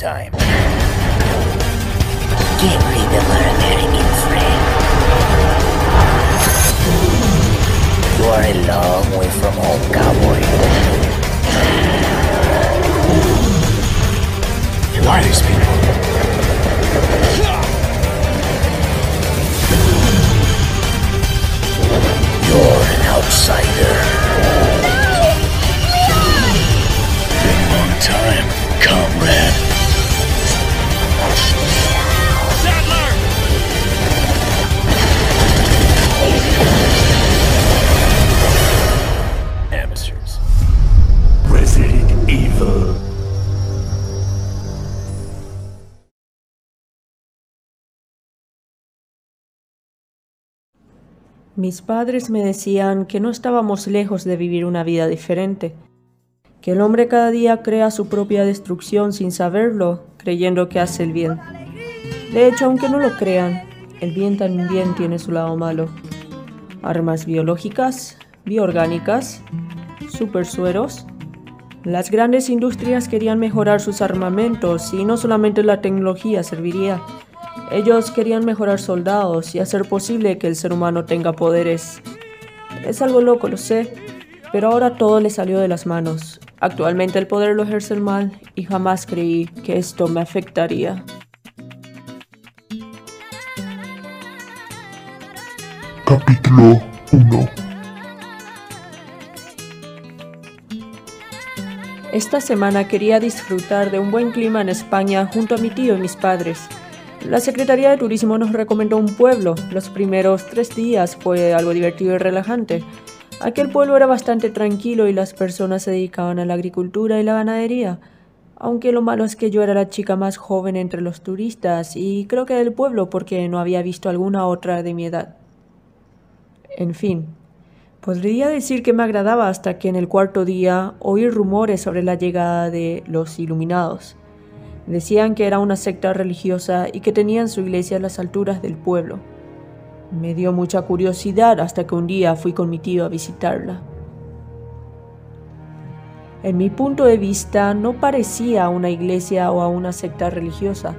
time. Get rid of our American friend. You are a long way from home, cowboy. Who are these people? Mis padres me decían que no estábamos lejos de vivir una vida diferente, que el hombre cada día crea su propia destrucción sin saberlo, creyendo que hace el bien. De hecho, aunque no lo crean, el bien también tiene su lado malo. Armas biológicas, bioorgánicas, supersueros. Las grandes industrias querían mejorar sus armamentos y no solamente la tecnología serviría. Ellos querían mejorar soldados y hacer posible que el ser humano tenga poderes. Es algo loco, lo sé, pero ahora todo le salió de las manos. Actualmente el poder lo ejerce el mal y jamás creí que esto me afectaría. Capítulo 1 Esta semana quería disfrutar de un buen clima en España junto a mi tío y mis padres. La Secretaría de Turismo nos recomendó un pueblo. Los primeros tres días fue algo divertido y relajante. Aquel pueblo era bastante tranquilo y las personas se dedicaban a la agricultura y la ganadería. Aunque lo malo es que yo era la chica más joven entre los turistas y creo que del pueblo porque no había visto alguna otra de mi edad. En fin, podría decir que me agradaba hasta que en el cuarto día oí rumores sobre la llegada de los iluminados. Decían que era una secta religiosa y que tenían su iglesia a las alturas del pueblo. Me dio mucha curiosidad hasta que un día fui con mi tío a visitarla. En mi punto de vista no parecía a una iglesia o a una secta religiosa,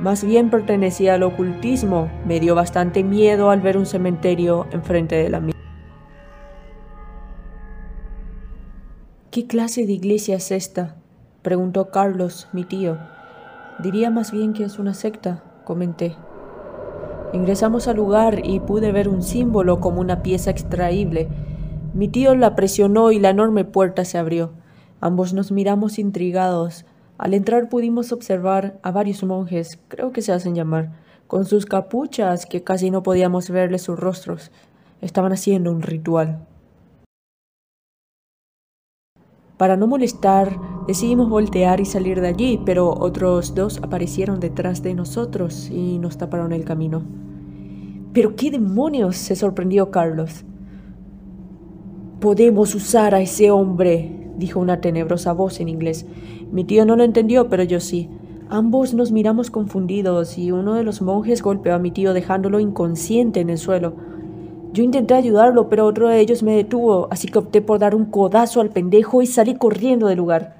más bien pertenecía al ocultismo. Me dio bastante miedo al ver un cementerio enfrente de la misma. ¿Qué clase de iglesia es esta? preguntó Carlos, mi tío. Diría más bien que es una secta, comenté. Ingresamos al lugar y pude ver un símbolo como una pieza extraíble. Mi tío la presionó y la enorme puerta se abrió. Ambos nos miramos intrigados. Al entrar pudimos observar a varios monjes, creo que se hacen llamar, con sus capuchas que casi no podíamos verles sus rostros. Estaban haciendo un ritual. Para no molestar, decidimos voltear y salir de allí, pero otros dos aparecieron detrás de nosotros y nos taparon el camino. ¿Pero qué demonios? se sorprendió Carlos. Podemos usar a ese hombre, dijo una tenebrosa voz en inglés. Mi tío no lo entendió, pero yo sí. Ambos nos miramos confundidos y uno de los monjes golpeó a mi tío dejándolo inconsciente en el suelo. Yo intenté ayudarlo, pero otro de ellos me detuvo, así que opté por dar un codazo al pendejo y salí corriendo del lugar.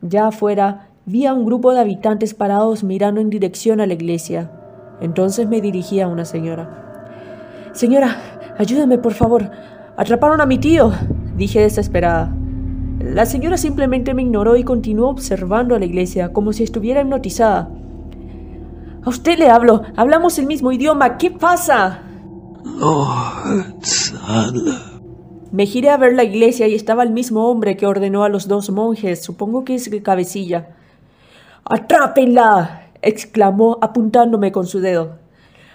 Ya afuera vi a un grupo de habitantes parados mirando en dirección a la iglesia. Entonces me dirigí a una señora. Señora, ayúdeme, por favor. Atraparon a mi tío, dije desesperada. La señora simplemente me ignoró y continuó observando a la iglesia como si estuviera hipnotizada. A usted le hablo, hablamos el mismo idioma, ¿qué pasa? Me giré a ver la iglesia y estaba el mismo hombre que ordenó a los dos monjes, supongo que es el cabecilla. ¡Atrápenla! exclamó apuntándome con su dedo.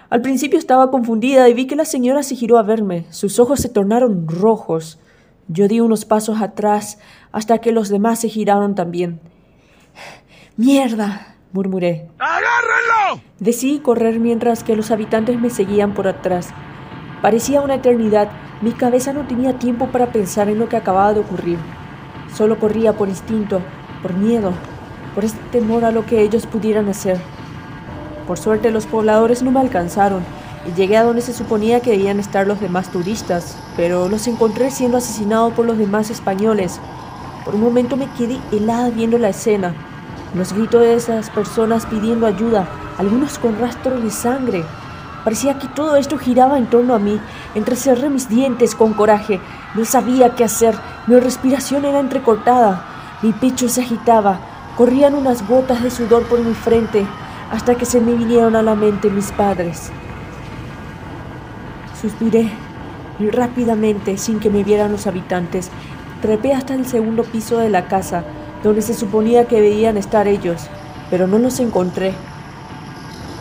Al principio estaba confundida y vi que la señora se giró a verme. Sus ojos se tornaron rojos. Yo di unos pasos atrás hasta que los demás se giraron también. ¡Mierda! murmuré. ¡Agárrenlo! Decidí correr mientras que los habitantes me seguían por atrás. Parecía una eternidad. Mi cabeza no tenía tiempo para pensar en lo que acababa de ocurrir. Solo corría por instinto, por miedo, por este temor a lo que ellos pudieran hacer. Por suerte los pobladores no me alcanzaron y llegué a donde se suponía que debían estar los demás turistas, pero los encontré siendo asesinados por los demás españoles. Por un momento me quedé helada viendo la escena. Los gritos de esas personas pidiendo ayuda, algunos con rastro de sangre. Parecía que todo esto giraba en torno a mí. Entrecerré mis dientes con coraje. No sabía qué hacer. Mi respiración era entrecortada. Mi pecho se agitaba. Corrían unas gotas de sudor por mi frente hasta que se me vinieron a la mente mis padres. Suspiré y rápidamente, sin que me vieran los habitantes, trepé hasta el segundo piso de la casa, donde se suponía que debían estar ellos, pero no los encontré.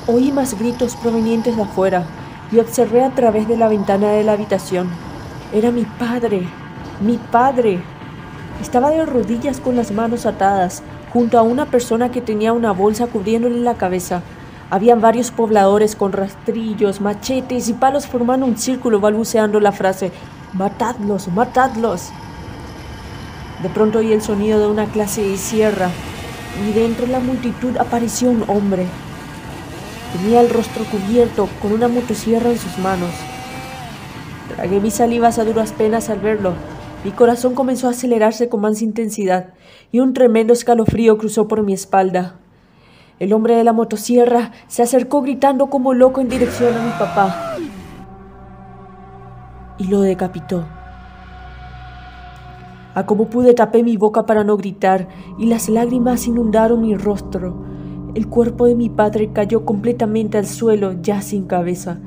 Oí más gritos provenientes de afuera y observé a través de la ventana de la habitación. Era mi padre, mi padre. Estaba de rodillas con las manos atadas, junto a una persona que tenía una bolsa cubriéndole la cabeza. Habían varios pobladores con rastrillos, machetes y palos formando un círculo balbuceando la frase Matadlos, matadlos. De pronto oí el sonido de una clase de sierra y de la multitud apareció un hombre. Tenía el rostro cubierto con una motosierra en sus manos. Tragué mis salivas a duras penas al verlo. Mi corazón comenzó a acelerarse con más intensidad y un tremendo escalofrío cruzó por mi espalda. El hombre de la motosierra se acercó gritando como loco en dirección a mi papá y lo decapitó. A como pude tapé mi boca para no gritar y las lágrimas inundaron mi rostro. El cuerpo de mi padre cayó completamente al suelo, ya sin cabeza.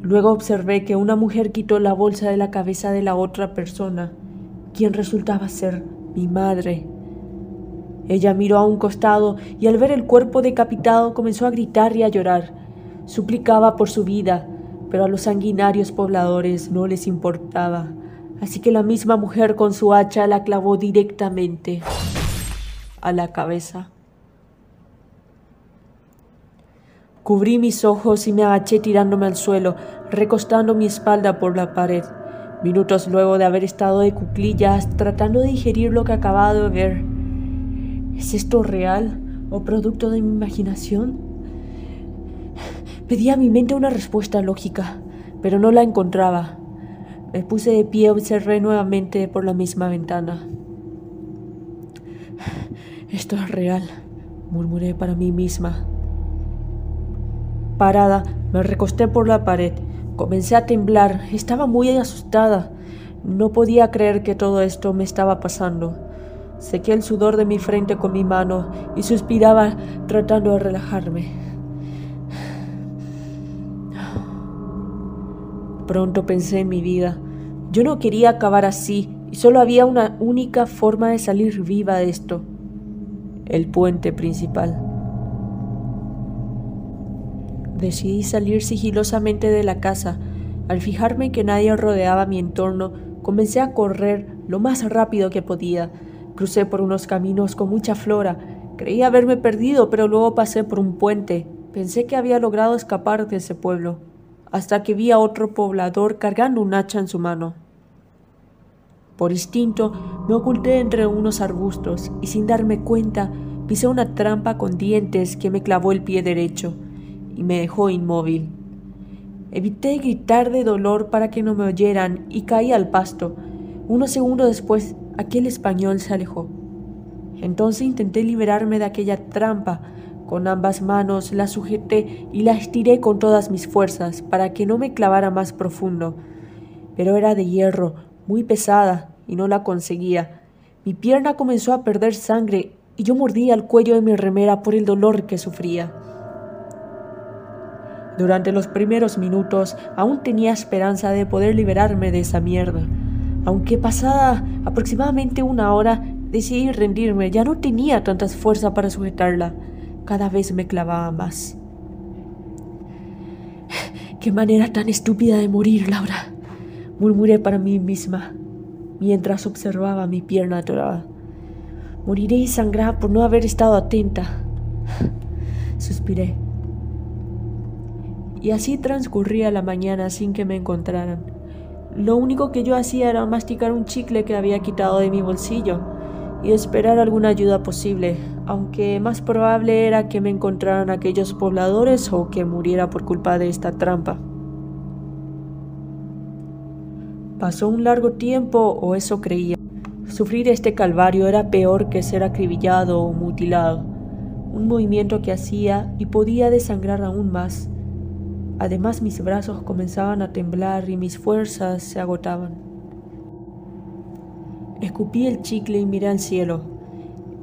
Luego observé que una mujer quitó la bolsa de la cabeza de la otra persona, quien resultaba ser mi madre. Ella miró a un costado y al ver el cuerpo decapitado comenzó a gritar y a llorar. Suplicaba por su vida, pero a los sanguinarios pobladores no les importaba. Así que la misma mujer con su hacha la clavó directamente a la cabeza. Cubrí mis ojos y me agaché tirándome al suelo, recostando mi espalda por la pared. Minutos luego de haber estado de cuclillas, tratando de digerir lo que acababa de ver. ¿Es esto real o producto de mi imaginación? Pedí a mi mente una respuesta lógica, pero no la encontraba. Me puse de pie y observé nuevamente por la misma ventana. Esto es real, murmuré para mí misma. Parada, me recosté por la pared. Comencé a temblar. Estaba muy asustada. No podía creer que todo esto me estaba pasando. Sequé el sudor de mi frente con mi mano y suspiraba tratando de relajarme. Pronto pensé en mi vida. Yo no quería acabar así y solo había una única forma de salir viva de esto. El puente principal. Decidí salir sigilosamente de la casa. Al fijarme que nadie rodeaba mi entorno, comencé a correr lo más rápido que podía. Crucé por unos caminos con mucha flora. Creí haberme perdido, pero luego pasé por un puente. Pensé que había logrado escapar de ese pueblo, hasta que vi a otro poblador cargando un hacha en su mano. Por instinto, me oculté entre unos arbustos y sin darme cuenta pisé una trampa con dientes que me clavó el pie derecho y me dejó inmóvil. Evité gritar de dolor para que no me oyeran y caí al pasto. Unos segundos después, aquel español se alejó. Entonces intenté liberarme de aquella trampa. Con ambas manos la sujeté y la estiré con todas mis fuerzas para que no me clavara más profundo. Pero era de hierro, muy pesada, y no la conseguía. Mi pierna comenzó a perder sangre y yo mordía el cuello de mi remera por el dolor que sufría. Durante los primeros minutos aún tenía esperanza de poder liberarme de esa mierda. Aunque pasada aproximadamente una hora decidí rendirme, ya no tenía tantas fuerzas para sujetarla. Cada vez me clavaba más. Qué manera tan estúpida de morir, Laura, murmuré para mí misma mientras observaba mi pierna atorada. Moriré y sangrada por no haber estado atenta. Suspiré. Y así transcurría la mañana sin que me encontraran. Lo único que yo hacía era masticar un chicle que había quitado de mi bolsillo y esperar alguna ayuda posible, aunque más probable era que me encontraran aquellos pobladores o que muriera por culpa de esta trampa. Pasó un largo tiempo, o eso creía. Sufrir este calvario era peor que ser acribillado o mutilado. un movimiento que hacía y podía desangrar aún más. Además mis brazos comenzaban a temblar y mis fuerzas se agotaban. Escupí el chicle y miré al cielo.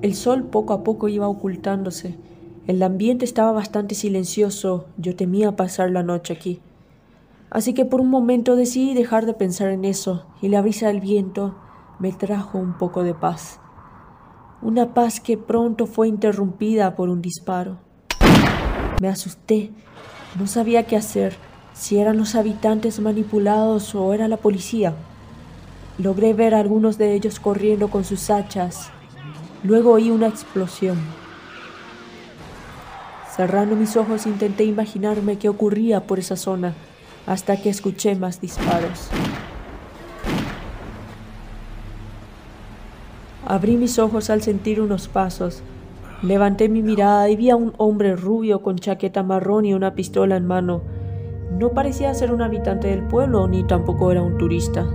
El sol poco a poco iba ocultándose. El ambiente estaba bastante silencioso. Yo temía pasar la noche aquí. Así que por un momento decidí dejar de pensar en eso y la brisa del viento me trajo un poco de paz. Una paz que pronto fue interrumpida por un disparo. Me asusté. No sabía qué hacer, si eran los habitantes manipulados o era la policía. Logré ver a algunos de ellos corriendo con sus hachas. Luego oí una explosión. Cerrando mis ojos intenté imaginarme qué ocurría por esa zona hasta que escuché más disparos. Abrí mis ojos al sentir unos pasos. Levanté mi mirada y vi a un hombre rubio con chaqueta marrón y una pistola en mano. No parecía ser un habitante del pueblo ni tampoco era un turista.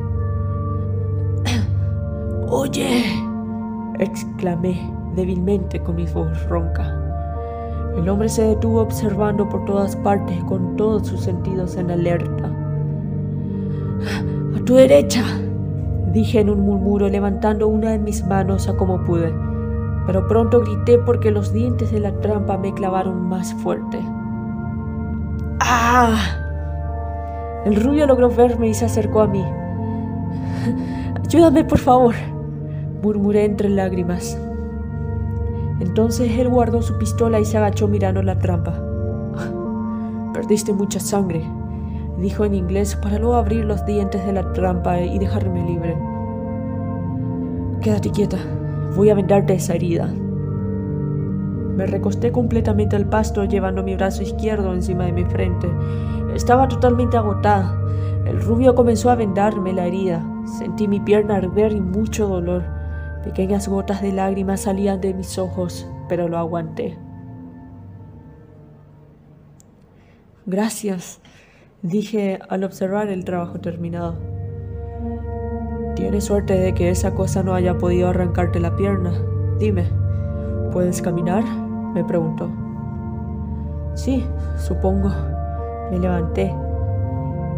Oye, exclamé débilmente con mi voz ronca. El hombre se detuvo observando por todas partes con todos sus sentidos en alerta. A tu derecha, dije en un murmuro levantando una de mis manos a como pude, pero pronto grité porque los dientes de la trampa me clavaron más fuerte. ¡Ah! El rubio logró verme y se acercó a mí. Ayúdame, por favor, murmuré entre lágrimas. Entonces él guardó su pistola y se agachó mirando la trampa. Perdiste mucha sangre, dijo en inglés para luego abrir los dientes de la trampa y dejarme libre. Quédate quieta, voy a vendarte esa herida. Me recosté completamente al pasto llevando mi brazo izquierdo encima de mi frente. Estaba totalmente agotada. El rubio comenzó a vendarme la herida. Sentí mi pierna arder y mucho dolor. Pequeñas gotas de lágrimas salían de mis ojos, pero lo aguanté. Gracias, dije al observar el trabajo terminado. Tienes suerte de que esa cosa no haya podido arrancarte la pierna. Dime, ¿puedes caminar? me preguntó. Sí, supongo. Me levanté.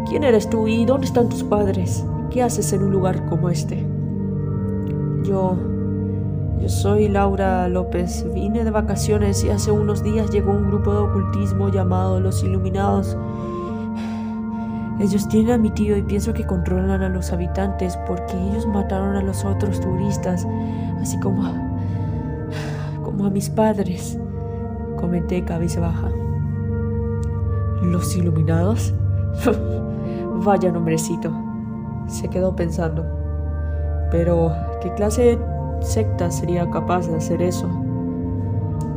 ¿Quién eres tú y dónde están tus padres? ¿Qué haces en un lugar como este? Yo... Yo soy Laura López. Vine de vacaciones y hace unos días llegó un grupo de ocultismo llamado Los Iluminados. Ellos tienen a mi tío y pienso que controlan a los habitantes porque ellos mataron a los otros turistas, así como como a mis padres. Comenté cabeza baja. ¿Los iluminados? Vaya nombrecito. Se quedó pensando. Pero, ¿qué clase de secta sería capaz de hacer eso?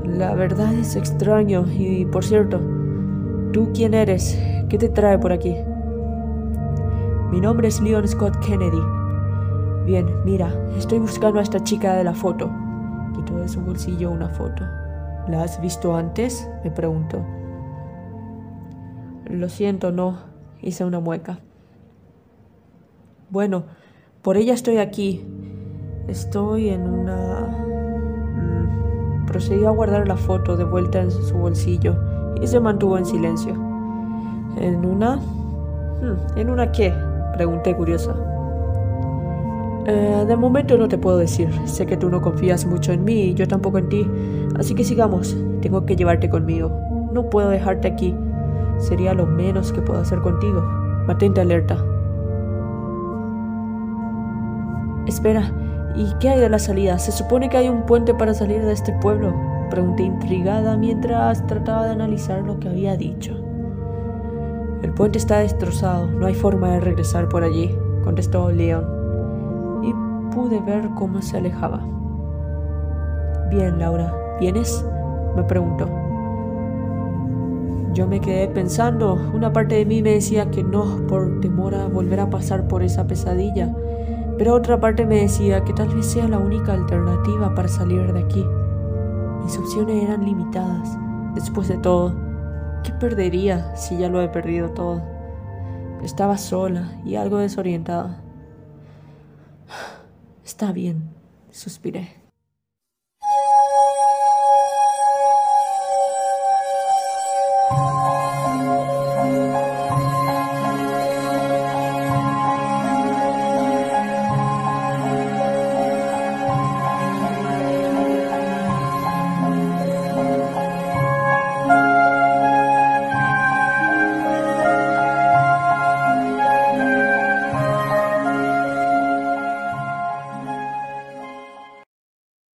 La verdad es extraño y, por cierto, ¿tú quién eres? ¿Qué te trae por aquí? Mi nombre es Leon Scott Kennedy. Bien, mira, estoy buscando a esta chica de la foto. Quitó de su bolsillo una foto. ¿La has visto antes? me preguntó. Lo siento, no. Hice una mueca. Bueno, por ella estoy aquí. Estoy en una... Mm, procedió a guardar la foto de vuelta en su bolsillo y se mantuvo en silencio. ¿En una? Hmm, ¿En una qué? Pregunté curiosa. Eh, de momento no te puedo decir. Sé que tú no confías mucho en mí y yo tampoco en ti. Así que sigamos. Tengo que llevarte conmigo. No puedo dejarte aquí. Sería lo menos que puedo hacer contigo. Mantente alerta. Espera, ¿y qué hay de la salida? ¿Se supone que hay un puente para salir de este pueblo? Pregunté intrigada mientras trataba de analizar lo que había dicho. El puente está destrozado, no hay forma de regresar por allí, contestó León. Y pude ver cómo se alejaba. Bien, Laura, ¿vienes? me preguntó. Yo me quedé pensando, una parte de mí me decía que no, por temor a volver a pasar por esa pesadilla pero otra parte me decía que tal vez sea la única alternativa para salir de aquí. Mis opciones eran limitadas. Después de todo, ¿qué perdería si ya lo he perdido todo? Estaba sola y algo desorientada. Está bien, suspiré.